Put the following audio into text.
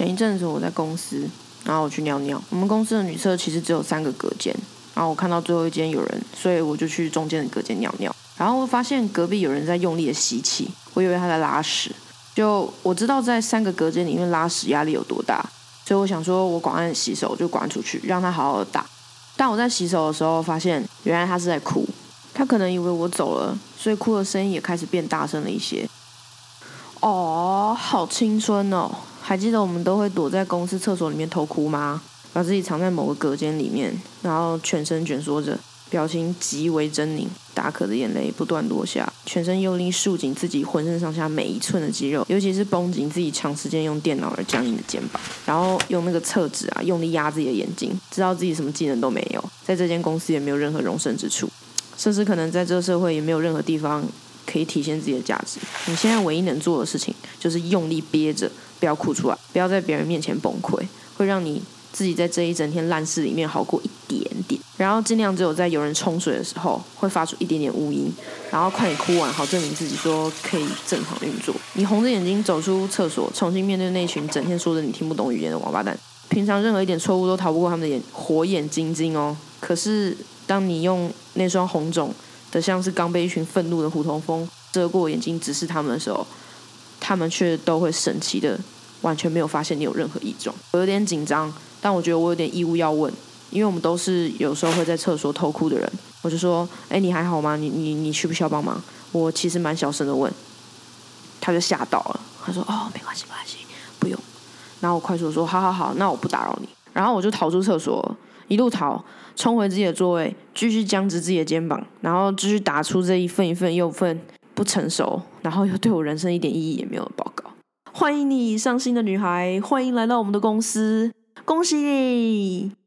前一阵子我在公司，然后我去尿尿。我们公司的女厕其实只有三个隔间，然后我看到最后一间有人，所以我就去中间的隔间尿尿。然后我发现隔壁有人在用力的吸气，我以为他在拉屎。就我知道在三个隔间里面拉屎压力有多大，所以我想说我赶快洗手就赶快出去，让他好好的打。但我在洗手的时候发现，原来他是在哭。他可能以为我走了，所以哭的声音也开始变大声了一些。哦，好青春哦！还记得我们都会躲在公司厕所里面偷哭吗？把自己藏在某个隔间里面，然后全身蜷缩着，表情极为狰狞，大颗的眼泪不断落下，全身用力束紧自己浑身上下每一寸的肌肉，尤其是绷紧自己长时间用电脑而僵硬的肩膀，然后用那个厕纸啊用力压自己的眼睛，知道自己什么技能都没有，在这间公司也没有任何容身之处，甚至可能在这个社会也没有任何地方。可以体现自己的价值。你现在唯一能做的事情，就是用力憋着，不要哭出来，不要在别人面前崩溃，会让你自己在这一整天烂事里面好过一点点。然后尽量只有在有人冲水的时候，会发出一点点呜音，然后快点哭完，好证明自己说可以正常运作。你红着眼睛走出厕所，重新面对那群整天说着你听不懂语言的王八蛋。平常任何一点错误都逃不过他们的眼火眼金睛哦。可是当你用那双红肿。的像是刚被一群愤怒的虎头蜂遮过眼睛直视他们的时候，他们却都会神奇的完全没有发现你有任何异状。我有点紧张，但我觉得我有点义务要问，因为我们都是有时候会在厕所偷哭的人。我就说：“哎，你还好吗？你你你需不需要帮忙？”我其实蛮小声的问，他就吓到了。他说：“哦，没关系，没关系，不用。”然后我快速说：“好好好，那我不打扰你。”然后我就逃出厕所。一路逃，冲回自己的座位，继续僵直自己的肩膀，然后继续打出这一份一份又份不成熟，然后又对我人生一点意义也没有的报告。欢迎你，伤心的女孩，欢迎来到我们的公司，恭喜你！